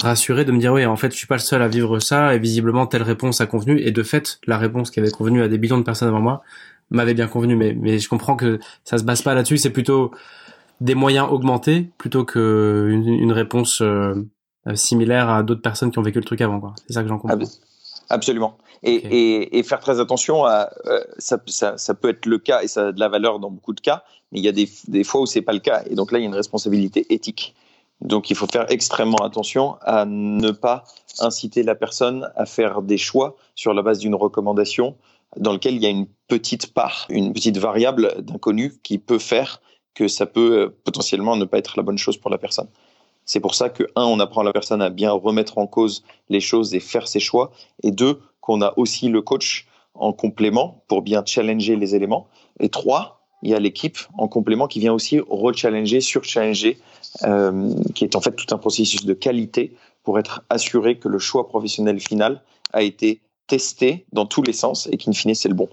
rassuré de me dire oui en fait je suis pas le seul à vivre ça et visiblement telle réponse a convenu et de fait la réponse qui avait convenu à des millions de personnes avant moi m'avait bien convenu. Mais mais je comprends que ça se base pas là-dessus c'est plutôt des moyens augmentés plutôt que une, réponse euh, similaire à d'autres personnes qui ont vécu le truc avant c'est ça que j'en comprends. Absolument et, et, et, faire très attention à euh, ça, ça, ça, peut être le cas et ça a de la valeur dans beaucoup de cas mais il y a des, des fois où c'est pas le cas. Et donc là il y a une responsabilité éthique. Donc il faut faire extrêmement attention à ne pas inciter la personne à faire des choix sur la base d'une recommandation dans lequel il y a une petite part, une petite variable d'inconnu qui peut faire que ça peut euh, potentiellement ne pas être la bonne chose pour la personne. C'est pour ça que, un, on apprend la personne à bien remettre en cause les choses et faire ses choix, et deux, qu'on a aussi le coach en complément pour bien challenger les éléments, et trois, il y a l'équipe en complément qui vient aussi rechallenger, surchallenger, euh, qui est en fait tout un processus de qualité pour être assuré que le choix professionnel final a été testé dans tous les sens et qu'in fine c'est le bon.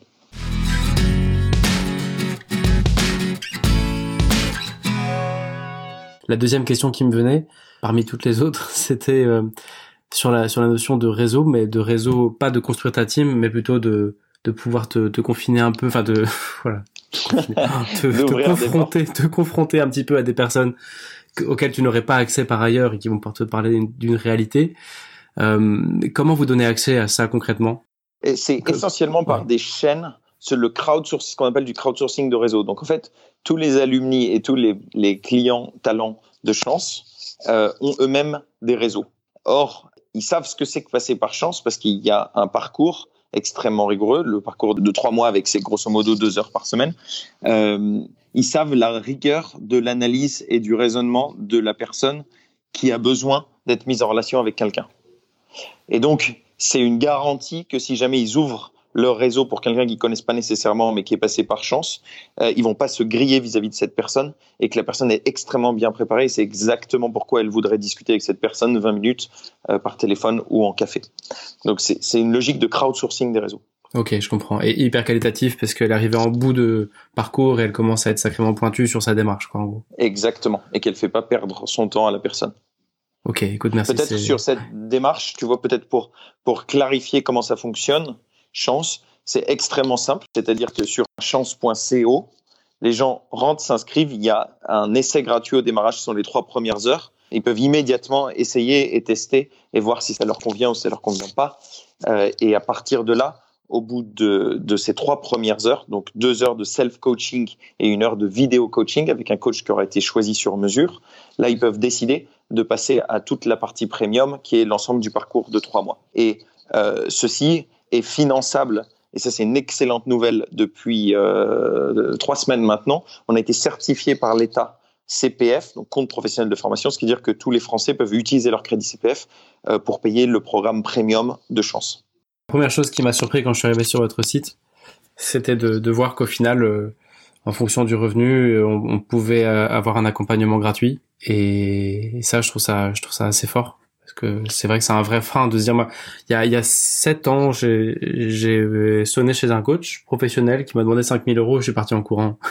La deuxième question qui me venait, parmi toutes les autres, c'était euh, sur la sur la notion de réseau, mais de réseau pas de construire ta team, mais plutôt de de pouvoir te, te confiner un peu, enfin de voilà, te, confronter, te confronter un petit peu à des personnes auxquelles tu n'aurais pas accès par ailleurs et qui vont te parler d'une réalité. Euh, comment vous donnez accès à ça concrètement? C'est essentiellement par des chaînes, c'est le crowdsourcing, ce qu'on appelle du crowdsourcing de réseau. Donc en fait, tous les alumni et tous les, les clients talents de chance euh, ont eux-mêmes des réseaux. Or, ils savent ce que c'est que passer par chance parce qu'il y a un parcours extrêmement rigoureux, le parcours de trois mois avec ses grosso modo deux heures par semaine. Euh, ils savent la rigueur de l'analyse et du raisonnement de la personne qui a besoin d'être mise en relation avec quelqu'un. Et donc, c'est une garantie que si jamais ils ouvrent leur réseau pour quelqu'un qu'ils connaissent pas nécessairement mais qui est passé par chance, euh, ils vont pas se griller vis-à-vis de cette personne et que la personne est extrêmement bien préparée. C'est exactement pourquoi elle voudrait discuter avec cette personne 20 minutes euh, par téléphone ou en café. Donc c'est une logique de crowdsourcing des réseaux. Ok, je comprends. Et hyper qualitatif parce qu'elle est arrivée en bout de parcours et elle commence à être sacrément pointue sur sa démarche, quoi, en gros. Exactement. Et qu'elle fait pas perdre son temps à la personne. Ok, écoute, merci. Peut-être sur cette démarche, tu vois, peut-être pour, pour clarifier comment ça fonctionne, Chance, c'est extrêmement simple, c'est-à-dire que sur chance.co, les gens rentrent, s'inscrivent, il y a un essai gratuit au démarrage, ce sont les trois premières heures. Ils peuvent immédiatement essayer et tester et voir si ça leur convient ou si ça leur convient pas. Euh, et à partir de là, au bout de, ces trois premières heures, donc deux heures de self-coaching et une heure de vidéo coaching avec un coach qui aura été choisi sur mesure, là, ils peuvent décider de passer à toute la partie premium qui est l'ensemble du parcours de trois mois. Et euh, ceci est finançable. Et ça, c'est une excellente nouvelle depuis euh, trois semaines maintenant. On a été certifié par l'État CPF, donc compte professionnel de formation, ce qui veut dire que tous les Français peuvent utiliser leur crédit CPF euh, pour payer le programme premium de chance. première chose qui m'a surpris quand je suis arrivé sur votre site, c'était de, voir qu'au final, euh, en fonction du revenu, on, pouvait avoir un accompagnement gratuit. Et ça, je trouve ça, je trouve ça assez fort parce que c'est vrai que c'est un vrai frein de se dire, moi, il y a, il ans, j'ai sonné chez un coach professionnel qui m'a demandé 5000 euros, je suis parti en courant.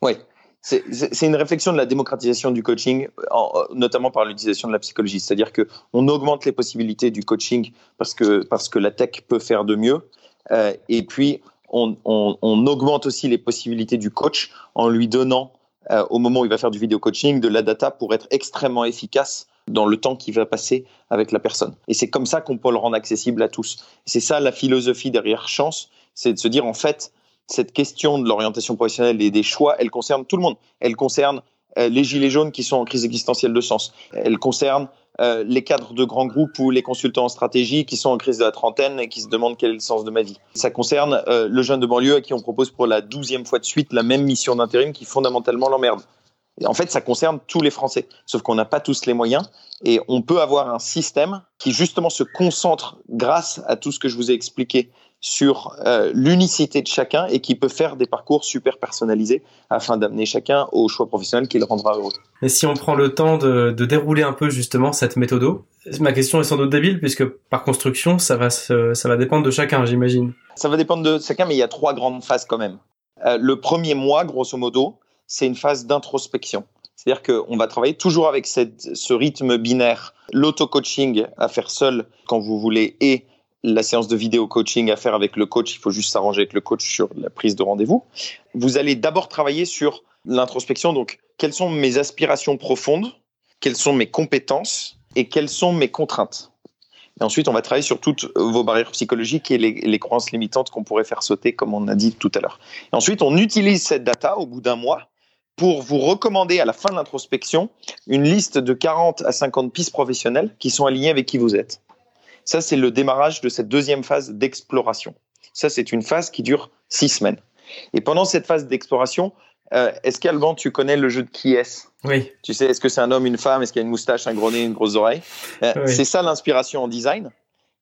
Oui. C'est une réflexion de la démocratisation du coaching, notamment par l'utilisation de la psychologie. C'est-à-dire que on augmente les possibilités du coaching parce que parce que la tech peut faire de mieux. Euh, et puis on, augmente aussi les possibilités du coach en lui donnant, euh, au moment où il va faire du vidéo coaching, de la data pour être extrêmement efficace dans le temps qu'il va passer avec la personne. Et c'est comme ça qu'on peut le rendre accessible à tous. C'est ça la philosophie derrière Chance, c'est de se dire en fait, cette question de l'orientation professionnelle et des choix, elle concerne tout le monde. Elle concerne euh, les gilets jaunes qui sont en crise existentielle de sens. Elle concerne euh, les cadres de grands groupes ou les consultants en stratégie qui sont en crise de la trentaine et qui se demandent quel est le sens de ma vie. Ça concerne euh, le jeune de banlieue à qui on propose pour la douzième fois de suite la même mission d'intérim qui fondamentalement l'emmerde. En fait, ça concerne tous les Français, sauf qu'on n'a pas tous les moyens et on peut avoir un système qui justement se concentre grâce à tout ce que je vous ai expliqué sur euh, l'unicité de chacun et qui peut faire des parcours super personnalisés afin d'amener chacun au choix professionnel qui le rendra heureux. Et si on prend le temps de, dérouler un peu justement cette méthode, ma question est sans doute débile puisque par construction ça va ça va dépendre de chacun, j'imagine. Ça va dépendre de chacun, mais il y a trois grandes phases quand même. Euh, le premier mois, grosso modo, c'est une phase d'introspection. C'est-à-dire qu'on va travailler toujours avec ce rythme binaire, l'auto-coaching à faire seul quand vous voulez et la séance de vidéo coaching à faire avec le coach, il faut juste s'arranger avec le coach sur la prise de rendez-vous. Vous allez d'abord travailler sur l'introspection, donc quelles sont mes aspirations profondes, quelles sont mes compétences? Et quelles sont mes contraintes? Et ensuite, on va travailler sur toutes vos barrières psychologiques et les, croyances limitantes qu'on pourrait faire sauter, comme on a dit tout à l'heure. Ensuite, on utilise cette data au bout d'un mois pour vous recommander à la fin de l'introspection une liste de 40 à 50 pistes professionnelles qui sont alignées avec qui vous êtes. Ça, c'est le démarrage de cette deuxième phase d'exploration. Ça, c'est une phase qui dure six semaines. Et pendant cette phase d'exploration, euh, est-ce qu'Alban, tu connais le jeu de qui est Oui. Tu sais, est-ce que c'est un homme, une femme? Est-ce qu'il y a une moustache, un gros nez, une grosse oreille? Euh, C'est ça l'inspiration en design,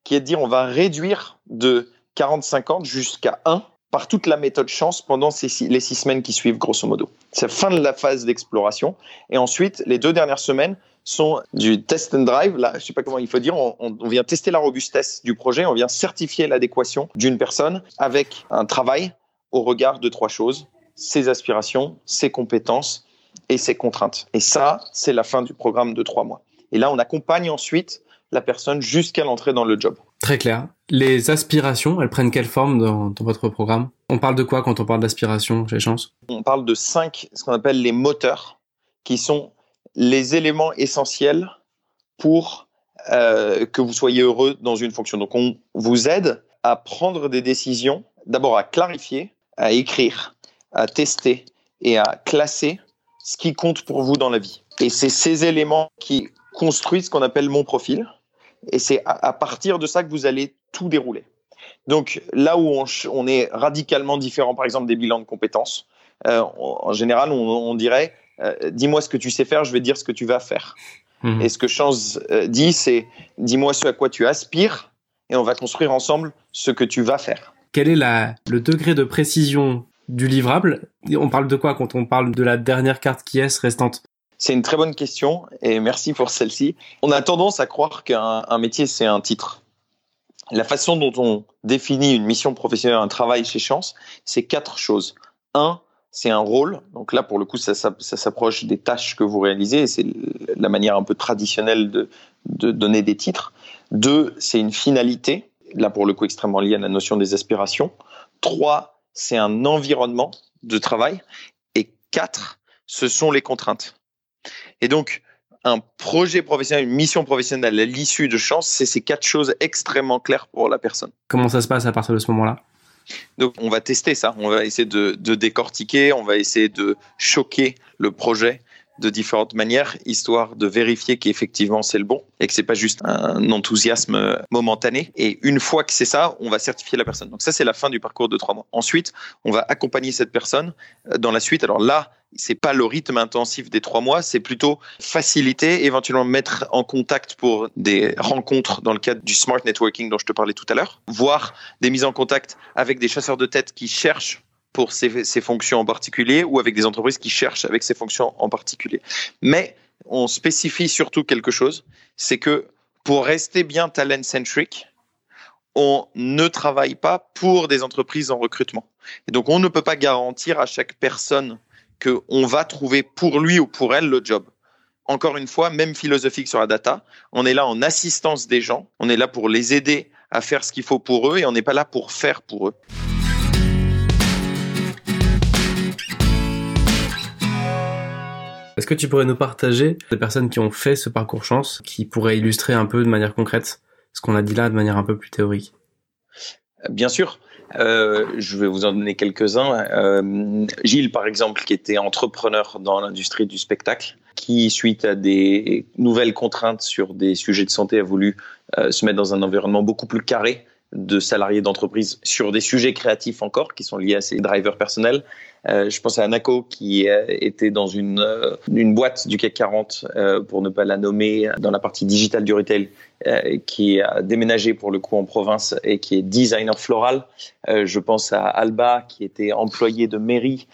qui est de dire on va réduire de 40-50 jusqu'à 1 par toute la méthode chance pendant les six semaines qui suivent, grosso modo. C'est la fin de la phase d'exploration. Et ensuite, les deux dernières semaines, sont du test and drive. Là, je sais pas comment il faut dire. On, vient tester la robustesse du projet. On vient certifier l'adéquation d'une personne avec un travail au regard de trois choses ses aspirations, ses compétences et ses contraintes. Et ça, c'est la fin du programme de trois mois. Et là, on accompagne ensuite la personne jusqu'à l'entrée dans le job. Très clair. Les aspirations, elles prennent quelle forme dans, votre programme? On parle de quoi quand on parle d'aspiration chez Chance? On parle de cinq, ce qu'on appelle les moteurs, qui sont les éléments essentiels pour euh, que vous soyez heureux dans une fonction. Donc, on vous aide à prendre des décisions, d'abord à clarifier, à écrire, à tester et à classer ce qui compte pour vous dans la vie. Et c'est ces éléments qui construisent ce qu'on appelle mon profil. Et c'est à partir de ça que vous allez tout dérouler. Donc là où on, est radicalement différent, par exemple, des bilans de compétences, euh, en général, on dirait euh, dis-moi ce que tu sais faire, je vais dire ce que tu vas faire. Mhm. Et ce que Chance euh, dit, c'est dis-moi ce à quoi tu aspires et on va construire ensemble ce que tu vas faire. Quel est la, le degré de précision du livrable? On parle de quoi quand on parle de la dernière carte qui est restante? C'est une très bonne question et merci pour celle-ci. On a tendance à croire qu'un métier, c'est un titre. La façon dont on définit une mission professionnelle, un travail chez Chance, c'est quatre choses. Un, c'est un rôle. Donc là, pour le coup, ça, s'approche des tâches que vous réalisez c'est la manière un peu traditionnelle de, donner des titres. Deux, c'est une finalité. Là, pour le coup, extrêmement lié à la notion des aspirations. Trois, c'est un environnement de travail. Et quatre, ce sont les contraintes. Et donc, un projet professionnel, une mission professionnelle à l'issue de chance, c'est ces quatre choses extrêmement claires pour la personne. Comment ça se passe à partir de ce moment-là? Donc on va tester ça, on va essayer de, décortiquer, on va essayer de choquer le projet de différentes manières, histoire de vérifier qu'effectivement c'est le bon et que c'est pas juste un enthousiasme momentané. Et une fois que c'est ça, on va certifier la personne. Donc ça c'est la fin du parcours de trois mois. Ensuite, on va accompagner cette personne euh, dans la suite. Alors là, c'est pas le rythme intensif des trois mois, c'est plutôt faciliter, éventuellement mettre en contact pour des rencontres dans le cadre du smart networking dont je te parlais tout à l'heure, voire des mises en contact avec des chasseurs de tête qui cherchent pour ces, fonctions en particulier ou avec des entreprises qui cherchent avec ces fonctions en particulier. Mais on spécifie surtout quelque chose, c'est que pour rester bien talent-centric, on ne travaille pas pour des entreprises en recrutement. Et donc, on ne peut pas garantir à chaque personne qu'on va trouver pour lui ou pour elle le job. Encore une fois, même philosophique sur la data, on est là en assistance des gens, on est là pour les aider à faire ce qu'il faut pour eux et on n'est pas là pour faire pour eux. Est-ce que tu pourrais nous partager des personnes qui ont fait ce parcours chance, qui pourraient illustrer un peu de manière concrète ce qu'on a dit là de manière un peu plus théorique? Bien sûr. Euh, je vais vous en donner quelques-uns. Euh, Gilles, par exemple, qui était entrepreneur dans l'industrie du spectacle, qui, suite à des nouvelles contraintes sur des sujets de santé, a voulu euh, se mettre dans un environnement beaucoup plus carré de salariés d'entreprise sur des sujets créatifs encore qui sont liés à ses drivers personnels. Euh, je pense à Anako qui euh, était dans une, euh, une boîte du CAC 40, pour ne pas la nommer, dans la partie digitale du retail, qui a déménagé pour le coup en province et qui est designer floral. je pense à Alba qui était employé de mairie,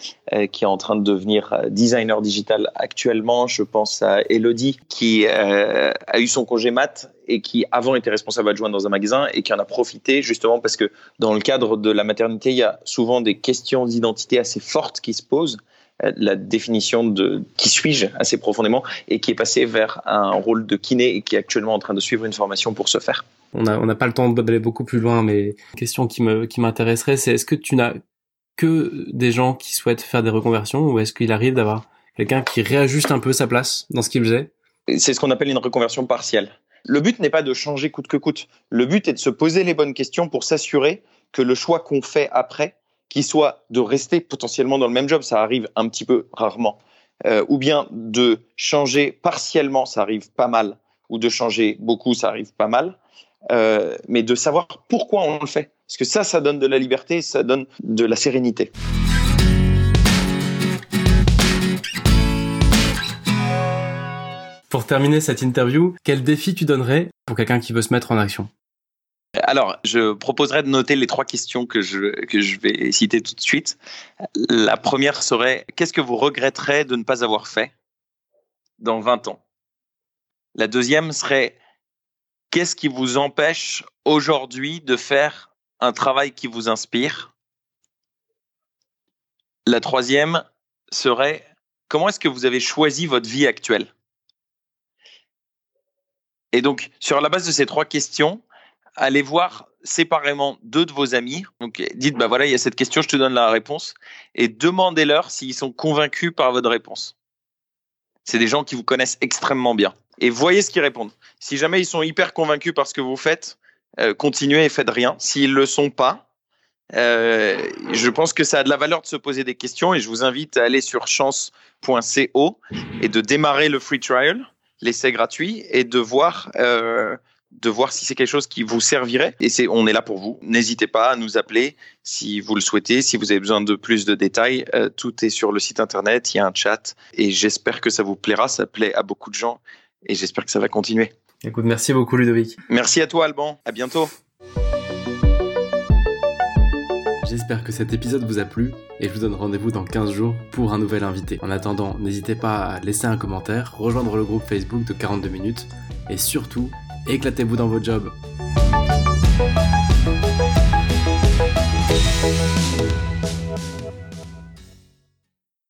qui est en train de devenir designer digital actuellement. Je pense à Elodie qui a eu son congé mat et qui avant était responsable adjoint dans un magasin et qui en a profité justement parce que dans le cadre de la maternité, il y a souvent des questions d'identité assez fortes qui se posent euh, la définition de qui suis-je assez profondément et qui est passé vers un rôle de kiné et qui est actuellement en train de suivre une formation pour ce faire. On n'a on a pas le temps d'aller beaucoup plus loin, mais une question qui me qui m'intéresserait, c'est est-ce que tu n'as que des gens qui souhaitent faire des reconversions ou est-ce qu'il arrive d'avoir quelqu'un qui réajuste un peu sa place dans ce qu'il faisait? C'est ce qu'on appelle une reconversion partielle. Le but n'est pas de changer coûte que coûte. Le but est de se poser les bonnes questions pour s'assurer que le choix qu'on fait après, qu'il soit de rester potentiellement dans le même job, ça arrive un petit peu rarement, euh, ou bien de changer partiellement, ça arrive pas mal, ou de changer beaucoup, ça arrive pas mal, euh, mais de savoir pourquoi on le fait. Parce que ça, ça donne de la liberté, ça donne de la sérénité. Pour terminer cette interview, quel défi tu donnerais pour quelqu'un qui veut se mettre en action? Alors, je proposerais de noter les trois questions que je, que je vais citer tout de suite. La première serait, qu'est-ce que vous regretterez de ne pas avoir fait dans 20 ans? La deuxième serait, qu'est-ce qui vous empêche aujourd'hui de faire un travail qui vous inspire? La troisième serait, comment est-ce que vous avez choisi votre vie actuelle? Et donc, sur la base de ces trois questions, allez voir séparément deux de vos amis. Donc, dites, bah voilà, il y a cette question, je te donne la réponse. Et demandez-leur s'ils sont convaincus par votre réponse. C'est des gens qui vous connaissent extrêmement bien. Et voyez ce qu'ils répondent. Si jamais ils sont hyper convaincus par ce que vous faites, euh, continuez et faites rien. S'ils le sont pas, euh, je pense que ça a de la valeur de se poser des questions et je vous invite à aller sur chance.co et de démarrer le free trial l'essai gratuit et de voir euh, de voir si c'est quelque chose qui vous servirait. Et c'est, on est là pour vous. N'hésitez pas à nous appeler si vous le souhaitez, si vous avez besoin de plus de détails. Euh, tout est sur le site internet, il y a un chat et j'espère que ça vous plaira. Ça plaît à beaucoup de gens et j'espère que ça va continuer. Écoute, merci beaucoup Ludovic. Merci à toi Alban. À bientôt. J'espère que cet épisode vous a plu et je vous donne rendez-vous dans 15 jours pour un nouvel invité. En attendant, n'hésitez pas à laisser un commentaire, rejoindre le groupe Facebook de 42 minutes et surtout, Éclatez-vous dans vos jobs.